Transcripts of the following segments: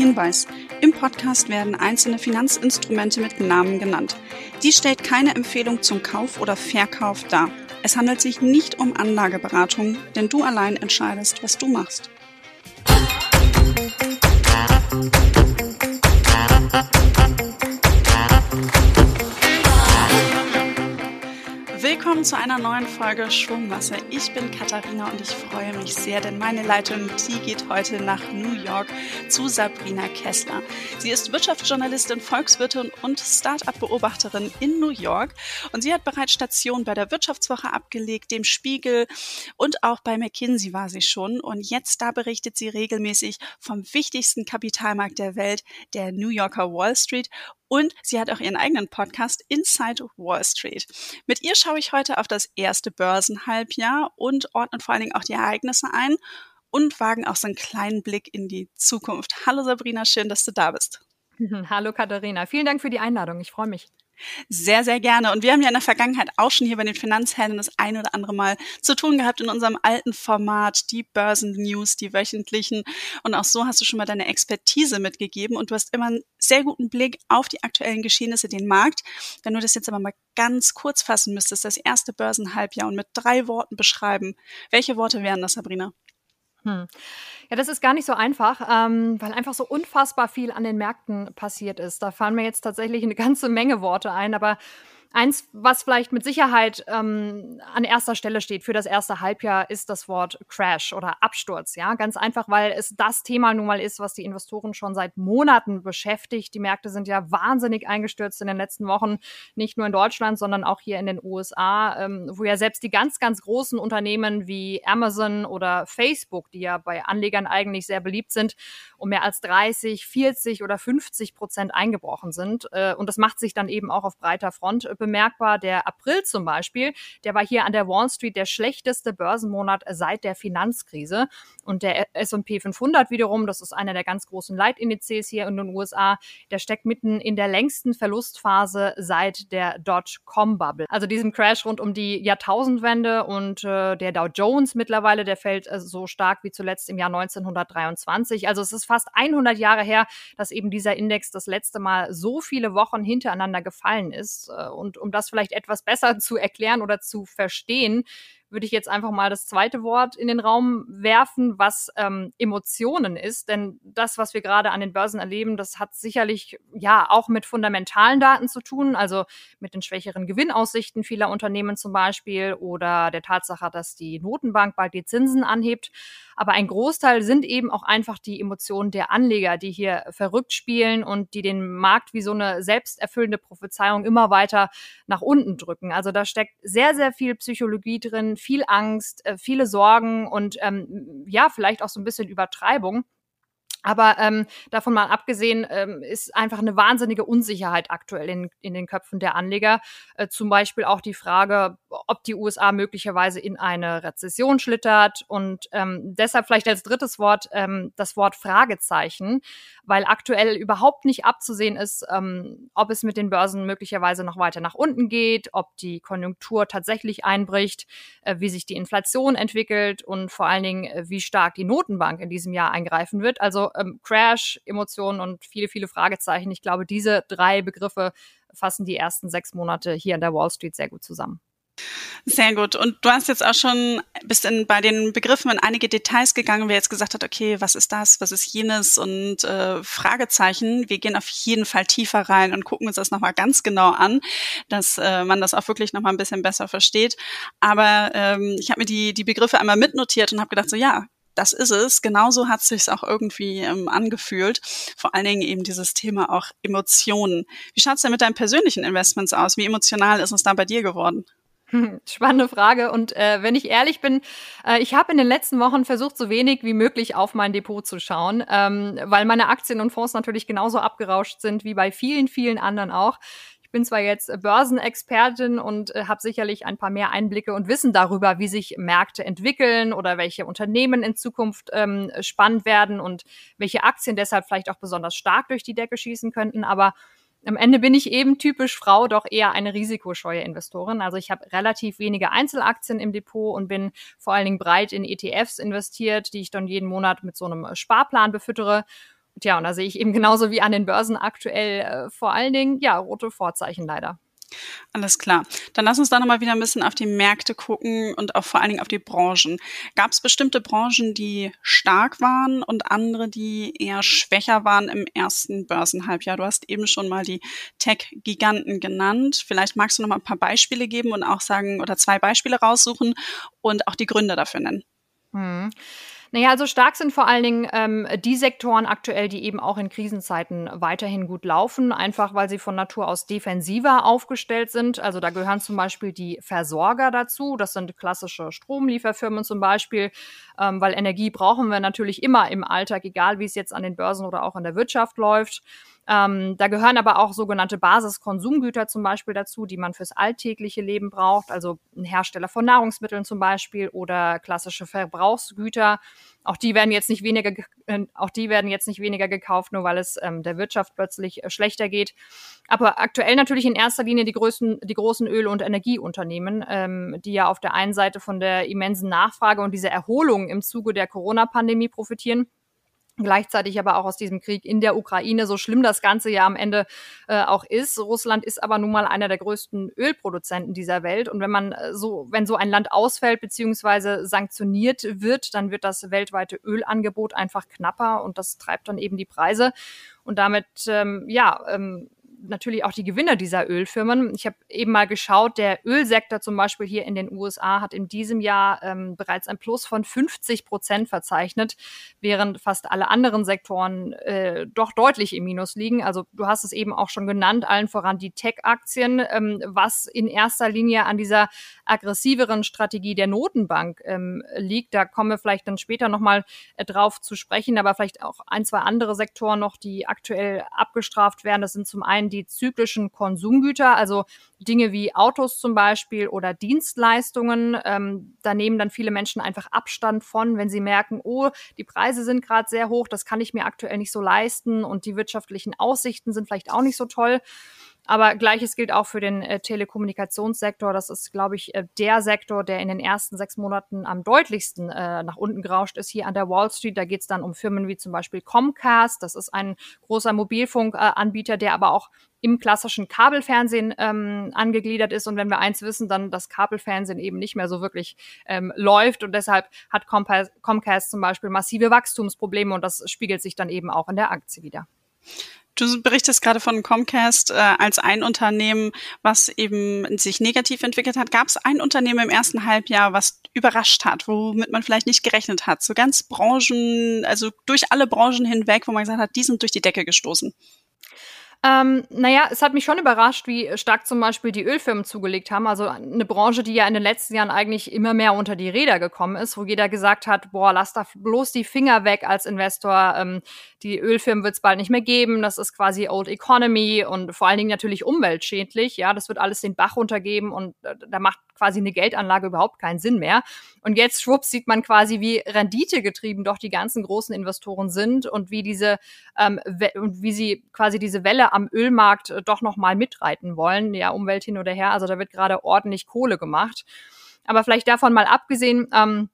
Hinweis. Im Podcast werden einzelne Finanzinstrumente mit Namen genannt. Dies stellt keine Empfehlung zum Kauf oder Verkauf dar. Es handelt sich nicht um Anlageberatung, denn du allein entscheidest, was du machst. Willkommen zu einer neuen Folge Schwungmasse. Ich bin Katharina und ich freue mich sehr, denn meine Leitung, die geht heute nach New York zu Sabrina Kessler. Sie ist Wirtschaftsjournalistin, Volkswirtin und Start-up-Beobachterin in New York und sie hat bereits Stationen bei der Wirtschaftswoche abgelegt, dem Spiegel und auch bei McKinsey war sie schon und jetzt da berichtet sie regelmäßig vom wichtigsten Kapitalmarkt der Welt, der New Yorker Wall Street und sie hat auch ihren eigenen Podcast Inside Wall Street. Mit ihr schaue ich heute auf das erste Börsenhalbjahr und ordne vor allen Dingen auch die Ereignisse ein und wagen auch so einen kleinen Blick in die Zukunft. Hallo Sabrina, schön, dass du da bist. Hallo Katharina, vielen Dank für die Einladung. Ich freue mich. Sehr, sehr gerne. Und wir haben ja in der Vergangenheit auch schon hier bei den Finanzhelden das ein oder andere Mal zu tun gehabt in unserem alten Format, die Börsen-News, die wöchentlichen. Und auch so hast du schon mal deine Expertise mitgegeben und du hast immer einen sehr guten Blick auf die aktuellen Geschehnisse, den Markt. Wenn du das jetzt aber mal ganz kurz fassen müsstest, das erste Börsenhalbjahr und mit drei Worten beschreiben, welche Worte wären das, Sabrina? Hm. Ja, das ist gar nicht so einfach, ähm, weil einfach so unfassbar viel an den Märkten passiert ist. Da fallen mir jetzt tatsächlich eine ganze Menge Worte ein, aber Eins, was vielleicht mit Sicherheit ähm, an erster Stelle steht für das erste Halbjahr, ist das Wort Crash oder Absturz. Ja, ganz einfach, weil es das Thema nun mal ist, was die Investoren schon seit Monaten beschäftigt. Die Märkte sind ja wahnsinnig eingestürzt in den letzten Wochen, nicht nur in Deutschland, sondern auch hier in den USA, ähm, wo ja selbst die ganz, ganz großen Unternehmen wie Amazon oder Facebook, die ja bei Anlegern eigentlich sehr beliebt sind, um mehr als 30, 40 oder 50 Prozent eingebrochen sind. Äh, und das macht sich dann eben auch auf breiter Front bemerkbar. Der April zum Beispiel, der war hier an der Wall Street der schlechteste Börsenmonat seit der Finanzkrise. Und der S&P 500 wiederum, das ist einer der ganz großen Leitindizes hier in den USA, der steckt mitten in der längsten Verlustphase seit der Dotcom-Bubble. Also diesem Crash rund um die Jahrtausendwende und äh, der Dow Jones mittlerweile, der fällt äh, so stark wie zuletzt im Jahr 1923. Also es ist fast 100 Jahre her, dass eben dieser Index das letzte Mal so viele Wochen hintereinander gefallen ist. Äh, und und um das vielleicht etwas besser zu erklären oder zu verstehen, würde ich jetzt einfach mal das zweite Wort in den Raum werfen, was ähm, Emotionen ist. Denn das, was wir gerade an den Börsen erleben, das hat sicherlich ja auch mit fundamentalen Daten zu tun, also mit den schwächeren Gewinnaussichten vieler Unternehmen zum Beispiel oder der Tatsache, dass die Notenbank bald die Zinsen anhebt. Aber ein Großteil sind eben auch einfach die Emotionen der Anleger, die hier verrückt spielen und die den Markt wie so eine selbsterfüllende Prophezeiung immer weiter nach unten drücken. Also da steckt sehr, sehr viel Psychologie drin, viel Angst, äh, viele Sorgen und ähm, ja, vielleicht auch so ein bisschen Übertreibung. Aber ähm, davon mal abgesehen, ähm, ist einfach eine wahnsinnige Unsicherheit aktuell in, in den Köpfen der Anleger. Äh, zum Beispiel auch die Frage, ob die USA möglicherweise in eine Rezession schlittert. Und ähm, deshalb vielleicht als drittes Wort ähm, das Wort Fragezeichen, weil aktuell überhaupt nicht abzusehen ist, ähm, ob es mit den Börsen möglicherweise noch weiter nach unten geht, ob die Konjunktur tatsächlich einbricht, äh, wie sich die Inflation entwickelt und vor allen Dingen, äh, wie stark die Notenbank in diesem Jahr eingreifen wird. Also ähm, Crash, Emotionen und viele, viele Fragezeichen. Ich glaube, diese drei Begriffe fassen die ersten sechs Monate hier in der Wall Street sehr gut zusammen. Sehr gut. Und du hast jetzt auch schon bist in, bei den Begriffen in einige Details gegangen, wer jetzt gesagt hat, okay, was ist das, was ist jenes und äh, Fragezeichen. Wir gehen auf jeden Fall tiefer rein und gucken uns das nochmal ganz genau an, dass äh, man das auch wirklich nochmal ein bisschen besser versteht. Aber ähm, ich habe mir die, die Begriffe einmal mitnotiert und habe gedacht, so ja, das ist es. Genauso hat es sich auch irgendwie ähm, angefühlt. Vor allen Dingen eben dieses Thema auch Emotionen. Wie schaut es denn mit deinen persönlichen Investments aus? Wie emotional ist es da bei dir geworden? Spannende Frage. Und äh, wenn ich ehrlich bin, äh, ich habe in den letzten Wochen versucht, so wenig wie möglich auf mein Depot zu schauen, ähm, weil meine Aktien und Fonds natürlich genauso abgerauscht sind wie bei vielen, vielen anderen auch. Ich bin zwar jetzt Börsenexpertin und äh, habe sicherlich ein paar mehr Einblicke und Wissen darüber, wie sich Märkte entwickeln oder welche Unternehmen in Zukunft ähm, spannend werden und welche Aktien deshalb vielleicht auch besonders stark durch die Decke schießen könnten. Aber am Ende bin ich eben typisch Frau doch eher eine risikoscheue Investorin. Also ich habe relativ wenige Einzelaktien im Depot und bin vor allen Dingen breit in ETFs investiert, die ich dann jeden Monat mit so einem Sparplan befüttere tja, und da sehe ich eben genauso wie an den Börsen aktuell äh, vor allen Dingen, ja, rote Vorzeichen leider. Alles klar. Dann lass uns da nochmal wieder ein bisschen auf die Märkte gucken und auch vor allen Dingen auf die Branchen. Gab es bestimmte Branchen, die stark waren und andere, die eher schwächer waren im ersten Börsenhalbjahr? Du hast eben schon mal die Tech-Giganten genannt. Vielleicht magst du noch mal ein paar Beispiele geben und auch sagen oder zwei Beispiele raussuchen und auch die Gründe dafür nennen. Hm. Naja, also stark sind vor allen Dingen ähm, die Sektoren aktuell, die eben auch in Krisenzeiten weiterhin gut laufen, einfach weil sie von Natur aus defensiver aufgestellt sind. Also da gehören zum Beispiel die Versorger dazu. Das sind klassische Stromlieferfirmen zum Beispiel, ähm, weil Energie brauchen wir natürlich immer im Alltag, egal wie es jetzt an den Börsen oder auch in der Wirtschaft läuft. Ähm, da gehören aber auch sogenannte Basiskonsumgüter zum Beispiel dazu, die man fürs alltägliche Leben braucht, also ein Hersteller von Nahrungsmitteln zum Beispiel oder klassische Verbrauchsgüter. Auch die werden jetzt nicht weniger, äh, auch die werden jetzt nicht weniger gekauft, nur weil es ähm, der Wirtschaft plötzlich äh, schlechter geht. Aber aktuell natürlich in erster Linie die größten, die großen Öl- und Energieunternehmen, ähm, die ja auf der einen Seite von der immensen Nachfrage und dieser Erholung im Zuge der Corona-Pandemie profitieren Gleichzeitig aber auch aus diesem Krieg in der Ukraine, so schlimm das Ganze ja am Ende äh, auch ist. Russland ist aber nun mal einer der größten Ölproduzenten dieser Welt. Und wenn man äh, so, wenn so ein Land ausfällt beziehungsweise sanktioniert wird, dann wird das weltweite Ölangebot einfach knapper und das treibt dann eben die Preise. Und damit, ähm, ja, ähm, natürlich auch die Gewinner dieser Ölfirmen. Ich habe eben mal geschaut, der Ölsektor zum Beispiel hier in den USA hat in diesem Jahr ähm, bereits ein Plus von 50 Prozent verzeichnet, während fast alle anderen Sektoren äh, doch deutlich im Minus liegen. Also du hast es eben auch schon genannt, allen voran die Tech-Aktien, ähm, was in erster Linie an dieser aggressiveren Strategie der Notenbank ähm, liegt. Da kommen wir vielleicht dann später nochmal äh, drauf zu sprechen, aber vielleicht auch ein, zwei andere Sektoren noch, die aktuell abgestraft werden. Das sind zum einen die zyklischen Konsumgüter, also Dinge wie Autos zum Beispiel oder Dienstleistungen. Ähm, da nehmen dann viele Menschen einfach Abstand von, wenn sie merken, oh, die Preise sind gerade sehr hoch, das kann ich mir aktuell nicht so leisten und die wirtschaftlichen Aussichten sind vielleicht auch nicht so toll. Aber gleiches gilt auch für den äh, Telekommunikationssektor. Das ist, glaube ich, äh, der Sektor, der in den ersten sechs Monaten am deutlichsten äh, nach unten gerauscht ist hier an der Wall Street. Da geht es dann um Firmen wie zum Beispiel Comcast. Das ist ein großer Mobilfunkanbieter, der aber auch im klassischen Kabelfernsehen ähm, angegliedert ist. Und wenn wir eins wissen, dann, dass Kabelfernsehen eben nicht mehr so wirklich ähm, läuft. Und deshalb hat Comcast, Comcast zum Beispiel massive Wachstumsprobleme und das spiegelt sich dann eben auch in der Aktie wieder. Du berichtest gerade von Comcast äh, als ein Unternehmen, was eben sich negativ entwickelt hat. Gab es ein Unternehmen im ersten Halbjahr, was überrascht hat, womit man vielleicht nicht gerechnet hat? So ganz Branchen, also durch alle Branchen hinweg, wo man gesagt hat, die sind durch die Decke gestoßen. Ähm, naja, es hat mich schon überrascht, wie stark zum Beispiel die Ölfirmen zugelegt haben. Also eine Branche, die ja in den letzten Jahren eigentlich immer mehr unter die Räder gekommen ist, wo jeder gesagt hat, boah, lass da bloß die Finger weg als Investor. Ähm, die Ölfirmen wird es bald nicht mehr geben. Das ist quasi Old Economy und vor allen Dingen natürlich umweltschädlich. Ja, das wird alles den Bach runtergeben und äh, da macht quasi eine Geldanlage überhaupt keinen Sinn mehr. Und jetzt schwupps sieht man quasi, wie renditegetrieben doch die ganzen großen Investoren sind und wie diese ähm, und wie sie quasi diese Welle am Ölmarkt äh, doch noch mal mitreiten wollen. Ja, Umwelt hin oder her. Also da wird gerade ordentlich Kohle gemacht. Aber vielleicht davon mal abgesehen. Ähm,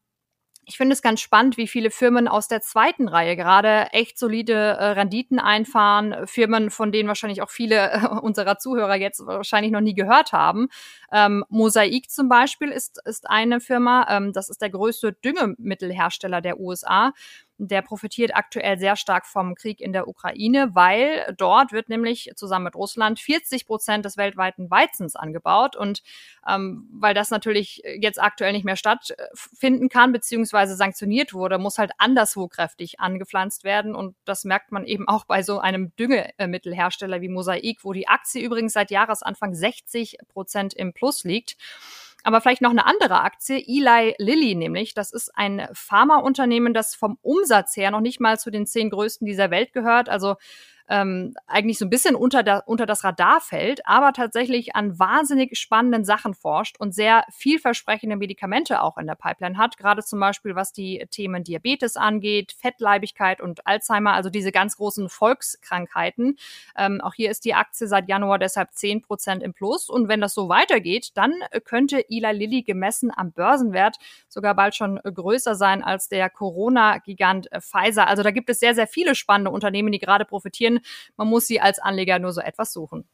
ich finde es ganz spannend, wie viele Firmen aus der zweiten Reihe gerade echt solide äh, Renditen einfahren. Firmen, von denen wahrscheinlich auch viele äh, unserer Zuhörer jetzt wahrscheinlich noch nie gehört haben. Ähm, Mosaik zum Beispiel ist, ist eine Firma, ähm, das ist der größte Düngemittelhersteller der USA der profitiert aktuell sehr stark vom Krieg in der Ukraine, weil dort wird nämlich zusammen mit Russland 40 Prozent des weltweiten Weizens angebaut. Und ähm, weil das natürlich jetzt aktuell nicht mehr stattfinden kann, beziehungsweise sanktioniert wurde, muss halt anderswo kräftig angepflanzt werden. Und das merkt man eben auch bei so einem Düngemittelhersteller wie Mosaik, wo die Aktie übrigens seit Jahresanfang 60 Prozent im Plus liegt. Aber vielleicht noch eine andere Aktie, Eli Lilly nämlich. Das ist ein Pharmaunternehmen, das vom Umsatz her noch nicht mal zu den zehn größten dieser Welt gehört. Also ähm, eigentlich so ein bisschen unter, da, unter das Radar fällt, aber tatsächlich an wahnsinnig spannenden Sachen forscht und sehr vielversprechende Medikamente auch in der Pipeline hat, gerade zum Beispiel was die Themen Diabetes angeht, Fettleibigkeit und Alzheimer, also diese ganz großen Volkskrankheiten. Ähm, auch hier ist die Aktie seit Januar deshalb 10 Prozent im Plus und wenn das so weitergeht, dann könnte Eli Lilly gemessen am Börsenwert sogar bald schon größer sein als der Corona-Gigant Pfizer. Also da gibt es sehr, sehr viele spannende Unternehmen, die gerade profitieren. Man muss sie als Anleger nur so etwas suchen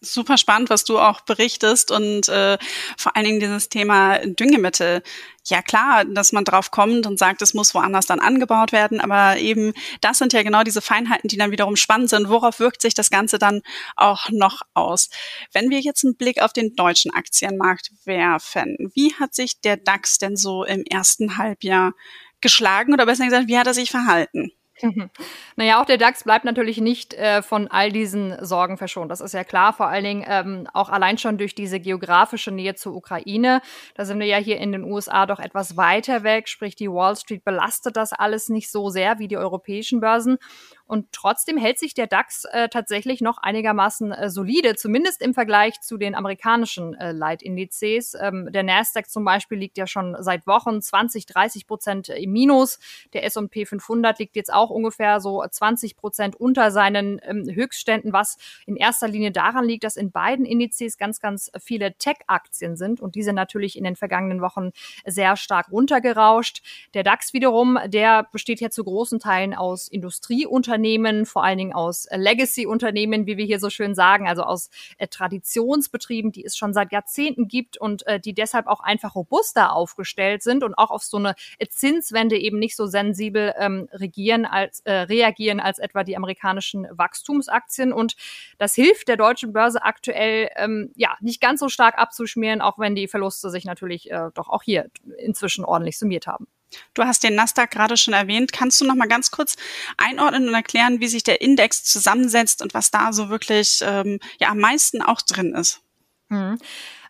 super spannend, was du auch berichtest und äh, vor allen Dingen dieses Thema Düngemittel. Ja klar, dass man drauf kommt und sagt, es muss woanders dann angebaut werden, aber eben das sind ja genau diese Feinheiten, die dann wiederum spannend sind. Worauf wirkt sich das Ganze dann auch noch aus? Wenn wir jetzt einen Blick auf den deutschen Aktienmarkt werfen, wie hat sich der DAX denn so im ersten Halbjahr geschlagen oder besser gesagt, wie hat er sich verhalten? Naja, auch der DAX bleibt natürlich nicht äh, von all diesen Sorgen verschont. Das ist ja klar, vor allen Dingen ähm, auch allein schon durch diese geografische Nähe zur Ukraine. Da sind wir ja hier in den USA doch etwas weiter weg, sprich die Wall Street belastet das alles nicht so sehr wie die europäischen Börsen. Und trotzdem hält sich der DAX äh, tatsächlich noch einigermaßen äh, solide, zumindest im Vergleich zu den amerikanischen äh, Leitindizes. Ähm, der Nasdaq zum Beispiel liegt ja schon seit Wochen 20, 30 Prozent im Minus. Der S&P 500 liegt jetzt auch ungefähr so 20 Prozent unter seinen ähm, Höchstständen, was in erster Linie daran liegt, dass in beiden Indizes ganz, ganz viele Tech-Aktien sind und diese natürlich in den vergangenen Wochen sehr stark runtergerauscht. Der DAX wiederum, der besteht ja zu großen Teilen aus Industrieunternehmen, Unternehmen, vor allen Dingen aus Legacy-Unternehmen, wie wir hier so schön sagen, also aus äh, Traditionsbetrieben, die es schon seit Jahrzehnten gibt und äh, die deshalb auch einfach robuster aufgestellt sind und auch auf so eine Zinswende eben nicht so sensibel ähm, regieren als äh, reagieren als etwa die amerikanischen Wachstumsaktien. Und das hilft der deutschen Börse aktuell ähm, ja nicht ganz so stark abzuschmieren, auch wenn die Verluste sich natürlich äh, doch auch hier inzwischen ordentlich summiert haben. Du hast den Nasdaq gerade schon erwähnt. Kannst du noch mal ganz kurz einordnen und erklären, wie sich der Index zusammensetzt und was da so wirklich ähm, ja am meisten auch drin ist? Mhm.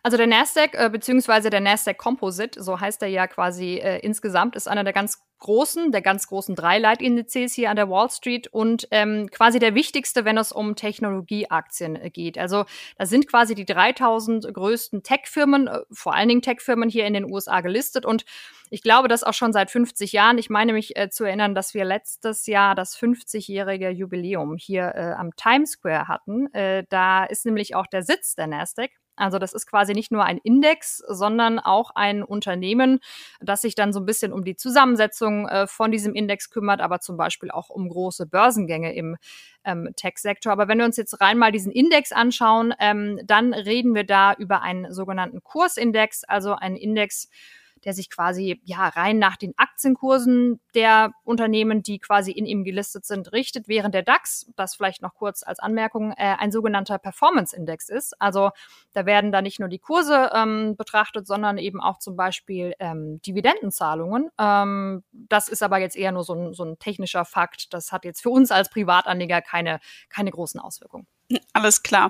Also der Nasdaq äh, beziehungsweise der Nasdaq Composite, so heißt er ja quasi äh, insgesamt, ist einer der ganz großen, der ganz großen drei Leitindizes hier an der Wall Street und ähm, quasi der wichtigste, wenn es um Technologieaktien äh, geht. Also da sind quasi die 3000 größten Tech-Firmen, äh, vor allen Dingen Tech-Firmen hier in den USA gelistet und ich glaube, das auch schon seit 50 Jahren. Ich meine mich äh, zu erinnern, dass wir letztes Jahr das 50-jährige Jubiläum hier äh, am Times Square hatten. Äh, da ist nämlich auch der Sitz der Nasdaq. Also das ist quasi nicht nur ein Index, sondern auch ein Unternehmen, das sich dann so ein bisschen um die Zusammensetzung äh, von diesem Index kümmert, aber zum Beispiel auch um große Börsengänge im ähm, Tech-Sektor. Aber wenn wir uns jetzt rein mal diesen Index anschauen, ähm, dann reden wir da über einen sogenannten Kursindex, also einen Index, der sich quasi ja rein nach den Aktienkursen der Unternehmen, die quasi in ihm gelistet sind, richtet, während der DAX, das vielleicht noch kurz als Anmerkung, äh, ein sogenannter Performance-Index ist. Also da werden da nicht nur die Kurse ähm, betrachtet, sondern eben auch zum Beispiel ähm, Dividendenzahlungen. Ähm, das ist aber jetzt eher nur so ein, so ein technischer Fakt. Das hat jetzt für uns als Privatanleger keine, keine großen Auswirkungen. Alles klar.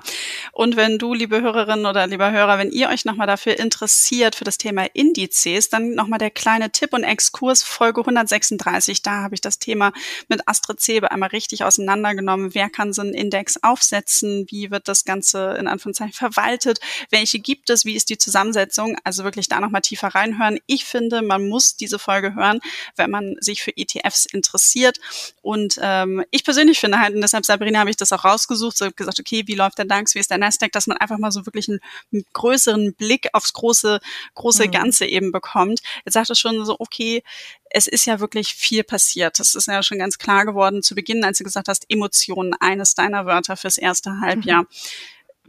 Und wenn du, liebe Hörerinnen oder lieber Hörer, wenn ihr euch nochmal dafür interessiert, für das Thema Indizes, dann nochmal der kleine Tipp und Exkurs Folge 136. Da habe ich das Thema mit Astrid Zebe einmal richtig auseinandergenommen. Wer kann so einen Index aufsetzen? Wie wird das Ganze in Anführungszeichen verwaltet? Welche gibt es? Wie ist die Zusammensetzung? Also wirklich da nochmal tiefer reinhören. Ich finde, man muss diese Folge hören, wenn man sich für ETFs interessiert. Und ähm, ich persönlich finde halt, und deshalb, Sabrina, habe ich das auch rausgesucht, so gesagt, okay, wie läuft der DAX, wie ist der Nasdaq, dass man einfach mal so wirklich einen, einen größeren Blick aufs große, große mhm. Ganze eben bekommt. Jetzt sagt es schon so, okay, es ist ja wirklich viel passiert. Das ist ja schon ganz klar geworden zu Beginn, als du gesagt hast, Emotionen, eines deiner Wörter fürs erste Halbjahr. Mhm.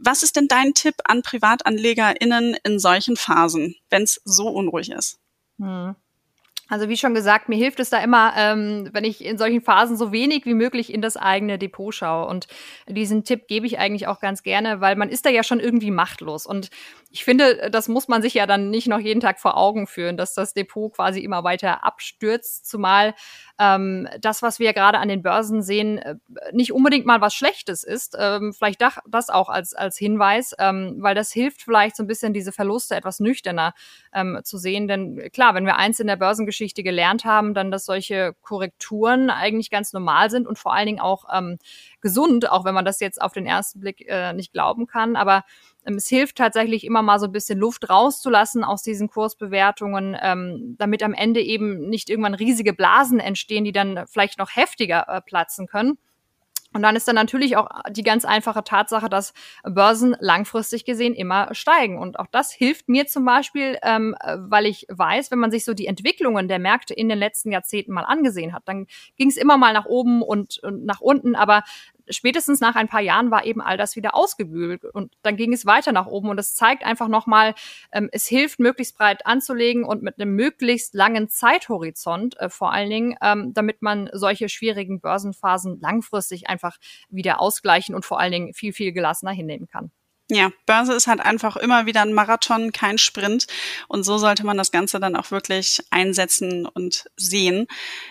Was ist denn dein Tipp an PrivatanlegerInnen in solchen Phasen, wenn es so unruhig ist? Mhm. Also wie schon gesagt, mir hilft es da immer, ähm, wenn ich in solchen Phasen so wenig wie möglich in das eigene Depot schaue. Und diesen Tipp gebe ich eigentlich auch ganz gerne, weil man ist da ja schon irgendwie machtlos. Und ich finde, das muss man sich ja dann nicht noch jeden Tag vor Augen führen, dass das Depot quasi immer weiter abstürzt, zumal ähm, das, was wir gerade an den Börsen sehen, äh, nicht unbedingt mal was Schlechtes ist. Ähm, vielleicht das auch als, als Hinweis, ähm, weil das hilft vielleicht so ein bisschen diese Verluste etwas nüchterner ähm, zu sehen. Denn klar, wenn wir eins in der Börsengeschichte gelernt haben, dann, dass solche Korrekturen eigentlich ganz normal sind und vor allen Dingen auch ähm, gesund, auch wenn man das jetzt auf den ersten Blick äh, nicht glauben kann. Aber es hilft tatsächlich immer mal so ein bisschen Luft rauszulassen aus diesen Kursbewertungen, ähm, damit am Ende eben nicht irgendwann riesige Blasen entstehen, die dann vielleicht noch heftiger äh, platzen können. Und dann ist dann natürlich auch die ganz einfache Tatsache, dass Börsen langfristig gesehen immer steigen. Und auch das hilft mir zum Beispiel, ähm, weil ich weiß, wenn man sich so die Entwicklungen der Märkte in den letzten Jahrzehnten mal angesehen hat, dann ging es immer mal nach oben und, und nach unten, aber spätestens nach ein paar Jahren war eben all das wieder ausgebügelt und dann ging es weiter nach oben und es zeigt einfach nochmal, ähm, es hilft möglichst breit anzulegen und mit einem möglichst langen Zeithorizont äh, vor allen Dingen, ähm, damit man solche schwierigen Börsenphasen langfristig einfach wieder ausgleichen und vor allen Dingen viel, viel gelassener hinnehmen kann. Ja, Börse ist halt einfach immer wieder ein Marathon, kein Sprint. Und so sollte man das Ganze dann auch wirklich einsetzen und sehen.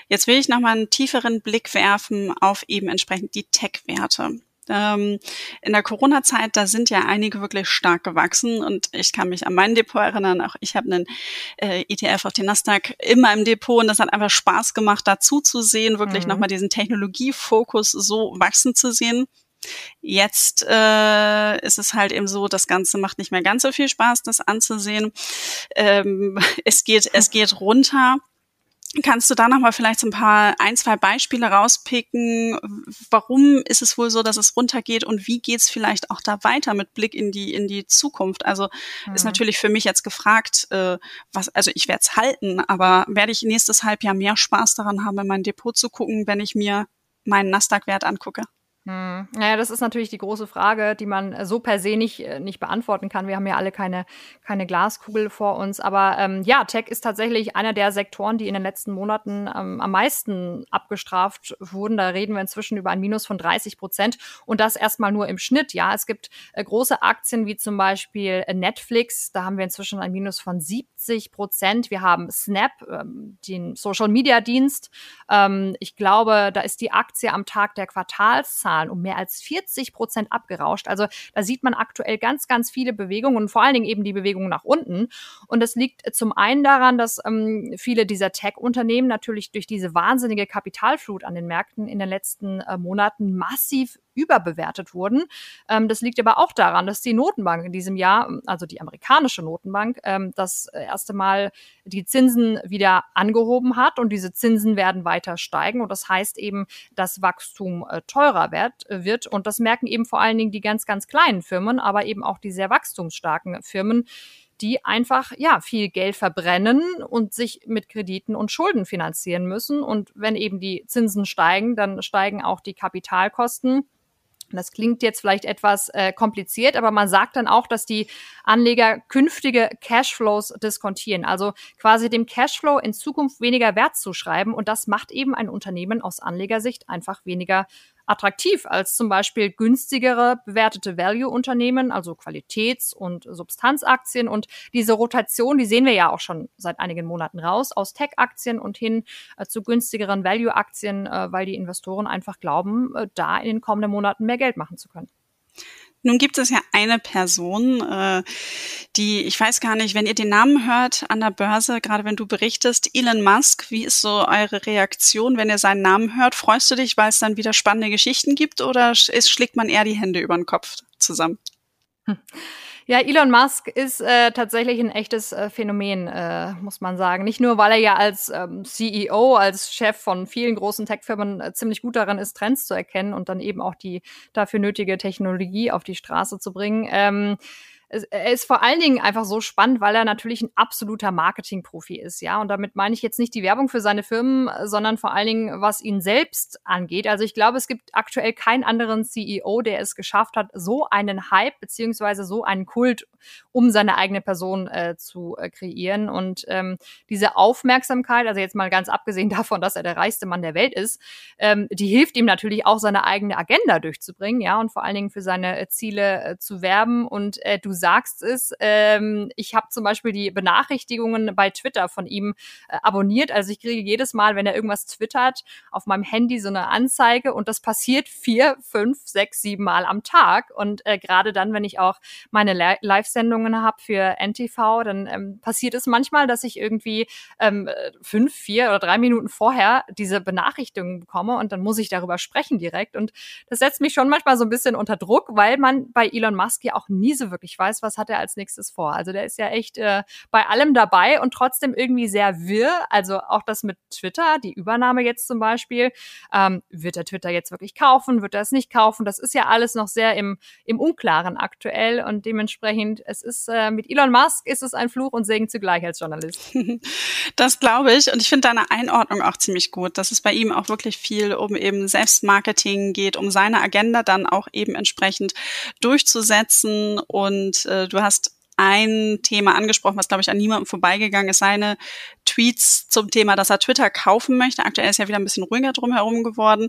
Jetzt will ich nochmal einen tieferen Blick werfen auf eben entsprechend die Tech-Werte ähm, in der Corona-Zeit, da sind ja einige wirklich stark gewachsen und ich kann mich an mein Depot erinnern, auch ich habe einen äh, ETF auf den Nasdaq immer im Depot und das hat einfach Spaß gemacht, dazu zu sehen, wirklich mhm. nochmal diesen Technologiefokus so wachsen zu sehen. Jetzt äh, ist es halt eben so, das Ganze macht nicht mehr ganz so viel Spaß, das anzusehen. Ähm, es geht, es geht runter. Kannst du da nochmal vielleicht so ein paar, ein, zwei Beispiele rauspicken? Warum ist es wohl so, dass es runtergeht und wie geht's vielleicht auch da weiter mit Blick in die, in die Zukunft? Also mhm. ist natürlich für mich jetzt gefragt, äh, was, also ich werde es halten, aber werde ich nächstes Halbjahr mehr Spaß daran haben, in mein Depot zu gucken, wenn ich mir meinen Nasdaq-Wert angucke? Hm. Naja, das ist natürlich die große Frage, die man äh, so per se nicht, äh, nicht beantworten kann. Wir haben ja alle keine, keine Glaskugel vor uns. Aber ähm, ja, Tech ist tatsächlich einer der Sektoren, die in den letzten Monaten ähm, am meisten abgestraft wurden. Da reden wir inzwischen über ein Minus von 30 Prozent und das erstmal nur im Schnitt. Ja, es gibt äh, große Aktien wie zum Beispiel äh, Netflix. Da haben wir inzwischen ein Minus von 70 Prozent. Wir haben Snap, ähm, den Social Media Dienst. Ähm, ich glaube, da ist die Aktie am Tag der Quartalszahlen Zahlen um mehr als 40 Prozent abgerauscht. Also da sieht man aktuell ganz, ganz viele Bewegungen und vor allen Dingen eben die Bewegungen nach unten. Und das liegt zum einen daran, dass ähm, viele dieser Tech-Unternehmen natürlich durch diese wahnsinnige Kapitalflut an den Märkten in den letzten äh, Monaten massiv überbewertet wurden. Ähm, das liegt aber auch daran, dass die Notenbank in diesem Jahr, also die amerikanische Notenbank, ähm, das erste Mal die Zinsen wieder angehoben hat und diese Zinsen werden weiter steigen und das heißt eben, dass Wachstum äh, teurer wird, wird und das merken eben vor allen Dingen die ganz, ganz kleinen Firmen, aber eben auch die sehr wachstumsstarken Firmen, die einfach ja viel Geld verbrennen und sich mit Krediten und Schulden finanzieren müssen. Und wenn eben die Zinsen steigen, dann steigen auch die Kapitalkosten. Das klingt jetzt vielleicht etwas äh, kompliziert, aber man sagt dann auch, dass die Anleger künftige Cashflows diskontieren, also quasi dem Cashflow in Zukunft weniger Wert zuschreiben. Und das macht eben ein Unternehmen aus Anlegersicht einfach weniger attraktiv als zum Beispiel günstigere bewertete Value-Unternehmen, also Qualitäts- und Substanzaktien. Und diese Rotation, die sehen wir ja auch schon seit einigen Monaten raus, aus Tech-Aktien und hin äh, zu günstigeren Value-Aktien, äh, weil die Investoren einfach glauben, äh, da in den kommenden Monaten mehr Geld machen zu können. Nun gibt es ja eine Person, äh, die, ich weiß gar nicht, wenn ihr den Namen hört an der Börse, gerade wenn du berichtest, Elon Musk, wie ist so eure Reaktion, wenn ihr seinen Namen hört? Freust du dich, weil es dann wieder spannende Geschichten gibt oder ist, schlägt man eher die Hände über den Kopf zusammen? Hm. Ja, Elon Musk ist äh, tatsächlich ein echtes äh, Phänomen, äh, muss man sagen. Nicht nur, weil er ja als ähm, CEO, als Chef von vielen großen Tech-Firmen äh, ziemlich gut darin ist, Trends zu erkennen und dann eben auch die dafür nötige Technologie auf die Straße zu bringen. Ähm, er ist vor allen Dingen einfach so spannend, weil er natürlich ein absoluter Marketingprofi ist, ja. Und damit meine ich jetzt nicht die Werbung für seine Firmen, sondern vor allen Dingen, was ihn selbst angeht. Also ich glaube, es gibt aktuell keinen anderen CEO, der es geschafft hat, so einen Hype beziehungsweise so einen Kult um seine eigene Person äh, zu äh, kreieren. Und ähm, diese Aufmerksamkeit, also jetzt mal ganz abgesehen davon, dass er der reichste Mann der Welt ist, ähm, die hilft ihm natürlich auch, seine eigene Agenda durchzubringen, ja, und vor allen Dingen für seine äh, Ziele äh, zu werben. Und äh, du sagst es. Ähm, ich habe zum Beispiel die Benachrichtigungen bei Twitter von ihm äh, abonniert. Also ich kriege jedes Mal, wenn er irgendwas twittert, auf meinem Handy so eine Anzeige und das passiert vier, fünf, sechs, sieben Mal am Tag. Und äh, gerade dann, wenn ich auch meine Live-Sendungen habe für NTV, dann ähm, passiert es manchmal, dass ich irgendwie ähm, fünf, vier oder drei Minuten vorher diese Benachrichtigungen bekomme und dann muss ich darüber sprechen direkt. Und das setzt mich schon manchmal so ein bisschen unter Druck, weil man bei Elon Musk ja auch nie so wirklich weiß, was hat er als nächstes vor. Also der ist ja echt äh, bei allem dabei und trotzdem irgendwie sehr wirr. Also auch das mit Twitter, die Übernahme jetzt zum Beispiel. Ähm, wird er Twitter jetzt wirklich kaufen? Wird er es nicht kaufen? Das ist ja alles noch sehr im, im Unklaren aktuell und dementsprechend, es ist äh, mit Elon Musk ist es ein Fluch und Segen zugleich als Journalist. Das glaube ich und ich finde deine Einordnung auch ziemlich gut, dass es bei ihm auch wirklich viel um eben Selbstmarketing geht, um seine Agenda dann auch eben entsprechend durchzusetzen und äh, du hast ein Thema angesprochen, was, glaube ich, an niemandem vorbeigegangen ist, seine Tweets zum Thema, dass er Twitter kaufen möchte. Aktuell ist ja wieder ein bisschen ruhiger drumherum geworden.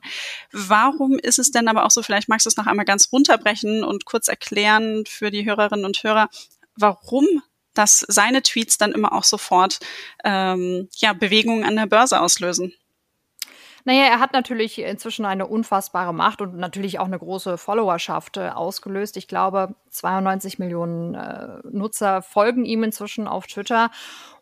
Warum ist es denn aber auch so, vielleicht magst du es noch einmal ganz runterbrechen und kurz erklären für die Hörerinnen und Hörer, warum dass seine Tweets dann immer auch sofort ähm, ja, Bewegungen an der Börse auslösen. Naja, er hat natürlich inzwischen eine unfassbare Macht und natürlich auch eine große Followerschaft äh, ausgelöst. Ich glaube, 92 Millionen äh, Nutzer folgen ihm inzwischen auf Twitter.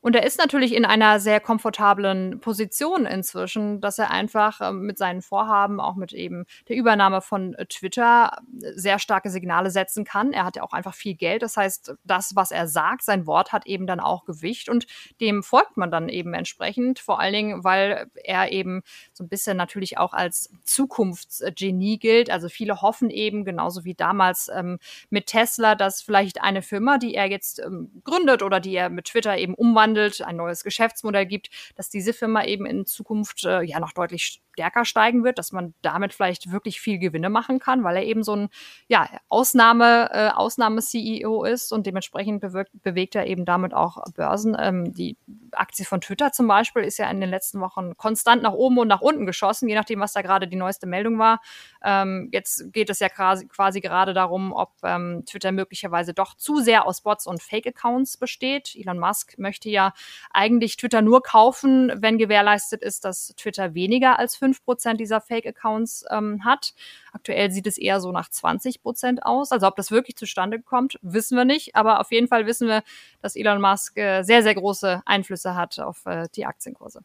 Und er ist natürlich in einer sehr komfortablen Position inzwischen, dass er einfach äh, mit seinen Vorhaben, auch mit eben der Übernahme von äh, Twitter, sehr starke Signale setzen kann. Er hat ja auch einfach viel Geld. Das heißt, das, was er sagt, sein Wort hat eben dann auch Gewicht und dem folgt man dann eben entsprechend. Vor allen Dingen, weil er eben so ein bisschen natürlich auch als Zukunftsgenie gilt. Also viele hoffen eben, genauso wie damals ähm, mit Tesla, dass vielleicht eine Firma, die er jetzt ähm, gründet oder die er mit Twitter eben umwandelt, ein neues Geschäftsmodell gibt, dass diese Firma eben in Zukunft äh, ja noch deutlich stärker steigen wird, dass man damit vielleicht wirklich viel Gewinne machen kann, weil er eben so ein ja, Ausnahme, äh, Ausnahme-CEO ist und dementsprechend bewirkt, bewegt er eben damit auch Börsen. Ähm, die Aktie von Twitter zum Beispiel ist ja in den letzten Wochen konstant nach oben und nach unten geschossen, je nachdem, was da gerade die neueste Meldung war. Ähm, jetzt geht es ja quasi, quasi gerade darum, ob ähm, Twitter möglicherweise doch zu sehr aus Bots und Fake-Accounts besteht. Elon Musk möchte ja eigentlich Twitter nur kaufen, wenn gewährleistet ist, dass Twitter weniger als 5 5 Prozent dieser Fake-Accounts ähm, hat. Aktuell sieht es eher so nach 20 Prozent aus. Also ob das wirklich zustande kommt, wissen wir nicht. Aber auf jeden Fall wissen wir, dass Elon Musk äh, sehr, sehr große Einflüsse hat auf äh, die Aktienkurse.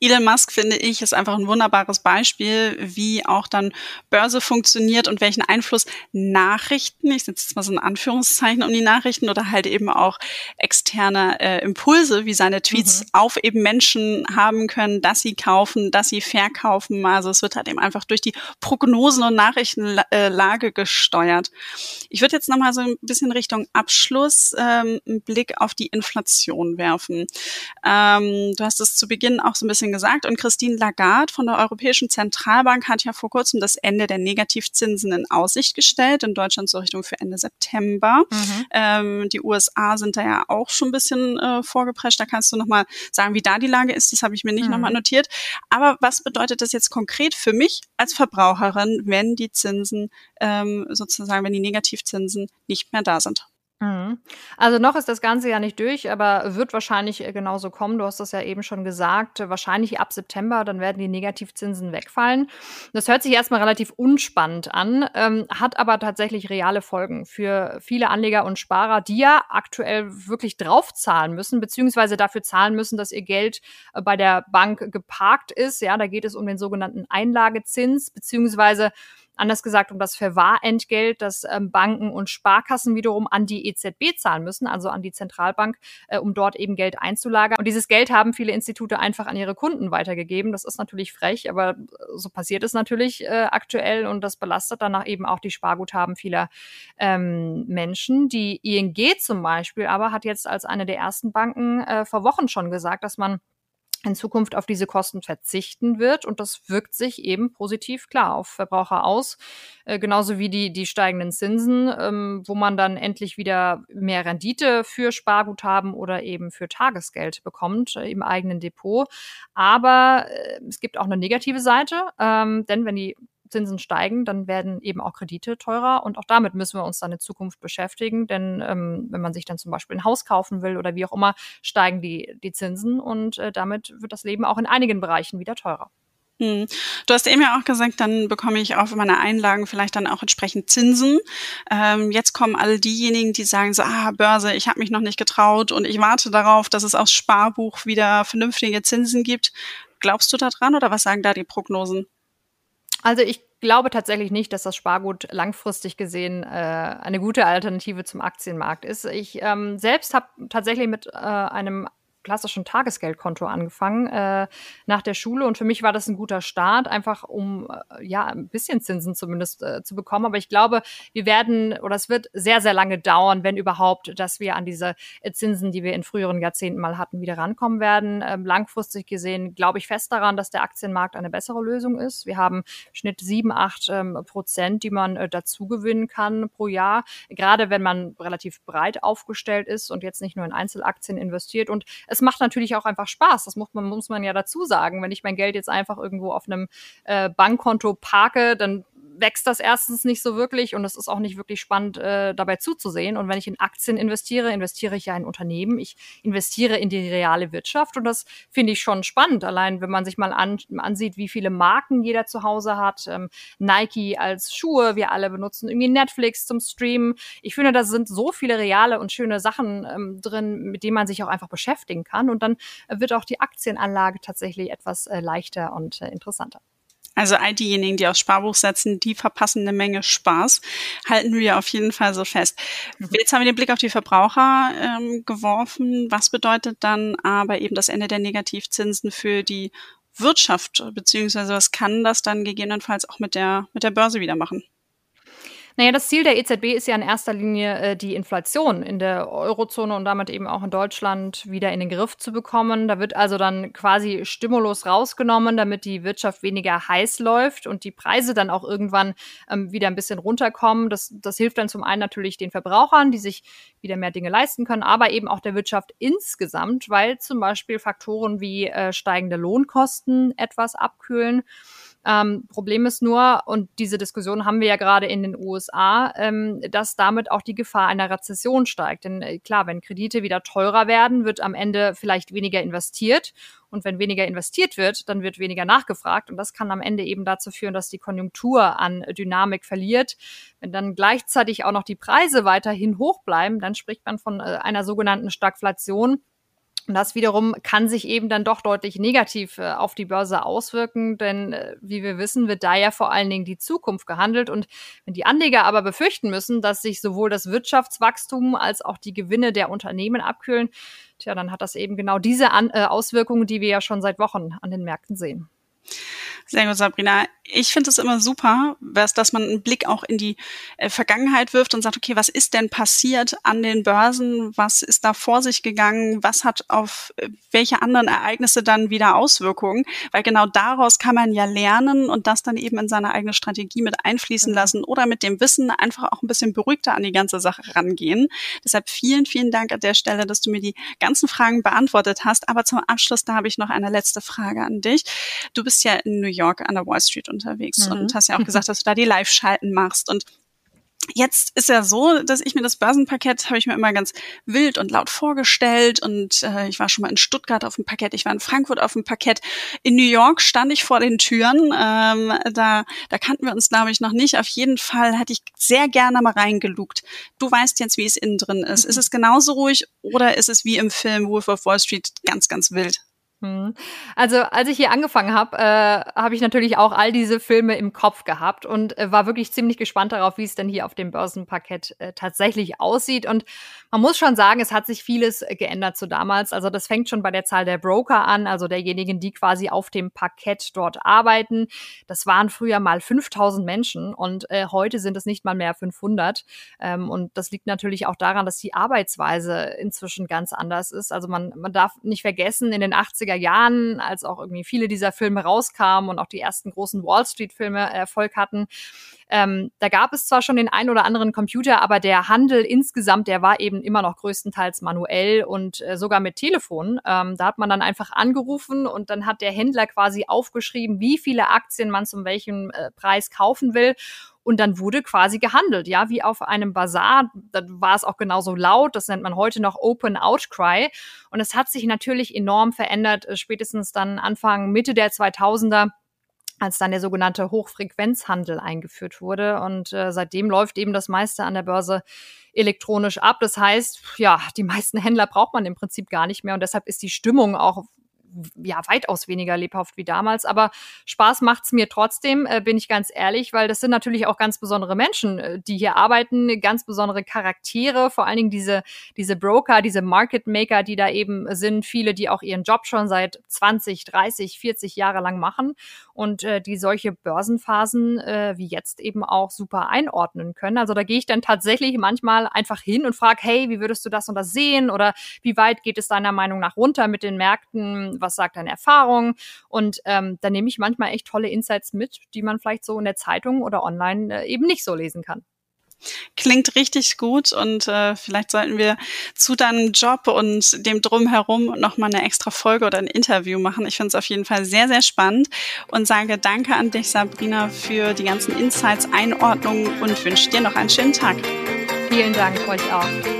Elon Musk, finde ich, ist einfach ein wunderbares Beispiel, wie auch dann Börse funktioniert und welchen Einfluss Nachrichten, ich setze jetzt mal so ein Anführungszeichen um die Nachrichten oder halt eben auch externe äh, Impulse, wie seine Tweets mhm. auf eben Menschen haben können, dass sie kaufen, dass sie verkaufen. Also es wird halt eben einfach durch die Prognosen und Nachrichtenlage gesteuert. Ich würde jetzt nochmal so ein bisschen Richtung Abschluss ähm, einen Blick auf die Inflation werfen. Ähm, du hast es zu Beginn auch auch so ein bisschen gesagt. Und Christine Lagarde von der Europäischen Zentralbank hat ja vor kurzem das Ende der Negativzinsen in Aussicht gestellt, in Deutschland so Richtung für Ende September. Mhm. Ähm, die USA sind da ja auch schon ein bisschen äh, vorgeprescht. Da kannst du nochmal sagen, wie da die Lage ist. Das habe ich mir nicht mhm. nochmal notiert. Aber was bedeutet das jetzt konkret für mich als Verbraucherin, wenn die Zinsen ähm, sozusagen, wenn die Negativzinsen nicht mehr da sind? Mhm. Also noch ist das Ganze ja nicht durch, aber wird wahrscheinlich äh, genauso kommen. Du hast das ja eben schon gesagt. Wahrscheinlich ab September, dann werden die Negativzinsen wegfallen. Das hört sich erstmal relativ unspannend an, ähm, hat aber tatsächlich reale Folgen für viele Anleger und Sparer, die ja aktuell wirklich draufzahlen müssen, beziehungsweise dafür zahlen müssen, dass ihr Geld äh, bei der Bank geparkt ist. Ja, da geht es um den sogenannten Einlagezins, beziehungsweise Anders gesagt um das Verwahrentgelt, das ähm, Banken und Sparkassen wiederum an die EZB zahlen müssen, also an die Zentralbank, äh, um dort eben Geld einzulagern. Und dieses Geld haben viele Institute einfach an ihre Kunden weitergegeben. Das ist natürlich frech, aber so passiert es natürlich äh, aktuell und das belastet danach eben auch die Sparguthaben vieler ähm, Menschen. Die ING zum Beispiel aber hat jetzt als eine der ersten Banken äh, vor Wochen schon gesagt, dass man in Zukunft auf diese Kosten verzichten wird. Und das wirkt sich eben positiv klar auf Verbraucher aus, äh, genauso wie die, die steigenden Zinsen, ähm, wo man dann endlich wieder mehr Rendite für Sparguthaben oder eben für Tagesgeld bekommt äh, im eigenen Depot. Aber äh, es gibt auch eine negative Seite, ähm, denn wenn die Zinsen steigen, dann werden eben auch Kredite teurer und auch damit müssen wir uns dann in Zukunft beschäftigen, denn ähm, wenn man sich dann zum Beispiel ein Haus kaufen will oder wie auch immer, steigen die, die Zinsen und äh, damit wird das Leben auch in einigen Bereichen wieder teurer. Hm. Du hast eben ja auch gesagt, dann bekomme ich auf meine Einlagen vielleicht dann auch entsprechend Zinsen. Ähm, jetzt kommen alle diejenigen, die sagen so, ah, Börse, ich habe mich noch nicht getraut und ich warte darauf, dass es aufs Sparbuch wieder vernünftige Zinsen gibt. Glaubst du da dran oder was sagen da die Prognosen? Also ich glaube tatsächlich nicht, dass das Spargut langfristig gesehen äh, eine gute Alternative zum Aktienmarkt ist. Ich ähm, selbst habe tatsächlich mit äh, einem klassischen Tagesgeldkonto angefangen äh, nach der Schule und für mich war das ein guter Start, einfach um äh, ja ein bisschen Zinsen zumindest äh, zu bekommen. Aber ich glaube, wir werden oder es wird sehr sehr lange dauern, wenn überhaupt, dass wir an diese äh, Zinsen, die wir in früheren Jahrzehnten mal hatten, wieder rankommen werden. Ähm, langfristig gesehen glaube ich fest daran, dass der Aktienmarkt eine bessere Lösung ist. Wir haben Schnitt sieben acht ähm, Prozent, die man äh, dazu gewinnen kann pro Jahr, gerade wenn man relativ breit aufgestellt ist und jetzt nicht nur in Einzelaktien investiert und es macht natürlich auch einfach Spaß. Das muss man, muss man ja dazu sagen. Wenn ich mein Geld jetzt einfach irgendwo auf einem äh, Bankkonto parke, dann wächst das erstens nicht so wirklich und es ist auch nicht wirklich spannend, äh, dabei zuzusehen. Und wenn ich in Aktien investiere, investiere ich ja in Unternehmen. Ich investiere in die reale Wirtschaft und das finde ich schon spannend. Allein wenn man sich mal an, ansieht, wie viele Marken jeder zu Hause hat. Ähm, Nike als Schuhe, wir alle benutzen irgendwie Netflix zum Streamen. Ich finde, da sind so viele reale und schöne Sachen ähm, drin, mit denen man sich auch einfach beschäftigen kann. Und dann wird auch die Aktienanlage tatsächlich etwas äh, leichter und äh, interessanter. Also all diejenigen, die aufs Sparbuch setzen, die verpassen eine Menge Spaß. Halten wir auf jeden Fall so fest. Mhm. Jetzt haben wir den Blick auf die Verbraucher ähm, geworfen. Was bedeutet dann aber eben das Ende der Negativzinsen für die Wirtschaft? Beziehungsweise was kann das dann gegebenenfalls auch mit der, mit der Börse wieder machen? Naja, das Ziel der EZB ist ja in erster Linie, äh, die Inflation in der Eurozone und damit eben auch in Deutschland wieder in den Griff zu bekommen. Da wird also dann quasi Stimulus rausgenommen, damit die Wirtschaft weniger heiß läuft und die Preise dann auch irgendwann ähm, wieder ein bisschen runterkommen. Das, das hilft dann zum einen natürlich den Verbrauchern, die sich wieder mehr Dinge leisten können, aber eben auch der Wirtschaft insgesamt, weil zum Beispiel Faktoren wie äh, steigende Lohnkosten etwas abkühlen. Ähm, Problem ist nur, und diese Diskussion haben wir ja gerade in den USA, ähm, dass damit auch die Gefahr einer Rezession steigt. Denn äh, klar, wenn Kredite wieder teurer werden, wird am Ende vielleicht weniger investiert. Und wenn weniger investiert wird, dann wird weniger nachgefragt. Und das kann am Ende eben dazu führen, dass die Konjunktur an Dynamik verliert. Wenn dann gleichzeitig auch noch die Preise weiterhin hoch bleiben, dann spricht man von äh, einer sogenannten Stagflation. Und das wiederum kann sich eben dann doch deutlich negativ äh, auf die Börse auswirken, denn äh, wie wir wissen, wird da ja vor allen Dingen die Zukunft gehandelt. Und wenn die Anleger aber befürchten müssen, dass sich sowohl das Wirtschaftswachstum als auch die Gewinne der Unternehmen abkühlen, tja, dann hat das eben genau diese An äh, Auswirkungen, die wir ja schon seit Wochen an den Märkten sehen. Sehr gut, Sabrina. Ich finde es immer super, dass man einen Blick auch in die äh, Vergangenheit wirft und sagt, okay, was ist denn passiert an den Börsen? Was ist da vor sich gegangen? Was hat auf äh, welche anderen Ereignisse dann wieder Auswirkungen? Weil genau daraus kann man ja lernen und das dann eben in seine eigene Strategie mit einfließen lassen oder mit dem Wissen einfach auch ein bisschen beruhigter an die ganze Sache rangehen. Deshalb vielen, vielen Dank an der Stelle, dass du mir die ganzen Fragen beantwortet hast. Aber zum Abschluss, da habe ich noch eine letzte Frage an dich. Du bist ja in New York an der Wall Street unterwegs mhm. und hast ja auch gesagt, dass du da die Live-Schalten machst und Jetzt ist ja so, dass ich mir das Börsenparkett habe ich mir immer ganz wild und laut vorgestellt und äh, ich war schon mal in Stuttgart auf dem Parkett, ich war in Frankfurt auf dem Parkett, in New York stand ich vor den Türen, ähm, da da kannten wir uns glaube ich noch nicht. Auf jeden Fall hatte ich sehr gerne mal reingelugt. Du weißt jetzt, wie es innen drin ist. Mhm. Ist es genauso ruhig oder ist es wie im Film Wolf of Wall Street ganz ganz wild? Hm. Also als ich hier angefangen habe, äh, habe ich natürlich auch all diese Filme im Kopf gehabt und äh, war wirklich ziemlich gespannt darauf, wie es denn hier auf dem Börsenparkett äh, tatsächlich aussieht. Und man muss schon sagen, es hat sich vieles äh, geändert zu damals. Also das fängt schon bei der Zahl der Broker an, also derjenigen, die quasi auf dem Parkett dort arbeiten. Das waren früher mal 5000 Menschen und äh, heute sind es nicht mal mehr 500. Ähm, und das liegt natürlich auch daran, dass die Arbeitsweise inzwischen ganz anders ist. Also man, man darf nicht vergessen, in den 80er 80er Jahren, als auch irgendwie viele dieser Filme rauskamen und auch die ersten großen Wall Street Filme Erfolg hatten, Ähm, da gab es zwar schon den ein oder anderen Computer, aber der Handel insgesamt, der war eben immer noch größtenteils manuell und äh, sogar mit Telefon. Ähm, da hat man dann einfach angerufen und dann hat der Händler quasi aufgeschrieben, wie viele Aktien man zum welchem äh, Preis kaufen will. Und dann wurde quasi gehandelt, ja, wie auf einem Bazar. Da war es auch genauso laut. Das nennt man heute noch Open Outcry. Und es hat sich natürlich enorm verändert, äh, spätestens dann Anfang, Mitte der 2000er als dann der sogenannte Hochfrequenzhandel eingeführt wurde. Und äh, seitdem läuft eben das meiste an der Börse elektronisch ab. Das heißt, ja, die meisten Händler braucht man im Prinzip gar nicht mehr. Und deshalb ist die Stimmung auch ja weitaus weniger lebhaft wie damals. Aber Spaß macht's mir trotzdem, äh, bin ich ganz ehrlich, weil das sind natürlich auch ganz besondere Menschen, äh, die hier arbeiten, ganz besondere Charaktere, vor allen Dingen diese, diese Broker, diese Market Maker, die da eben sind, viele, die auch ihren Job schon seit 20, 30, 40 Jahre lang machen und äh, die solche Börsenphasen äh, wie jetzt eben auch super einordnen können. Also da gehe ich dann tatsächlich manchmal einfach hin und frage, hey, wie würdest du das und das sehen? Oder wie weit geht es deiner Meinung nach runter mit den Märkten? Was sagt deine Erfahrung? Und ähm, da nehme ich manchmal echt tolle Insights mit, die man vielleicht so in der Zeitung oder online äh, eben nicht so lesen kann. Klingt richtig gut und äh, vielleicht sollten wir zu deinem Job und dem Drumherum nochmal eine extra Folge oder ein Interview machen. Ich finde es auf jeden Fall sehr, sehr spannend und sage danke an dich, Sabrina, für die ganzen Insights, Einordnungen und wünsche dir noch einen schönen Tag. Vielen Dank euch auch.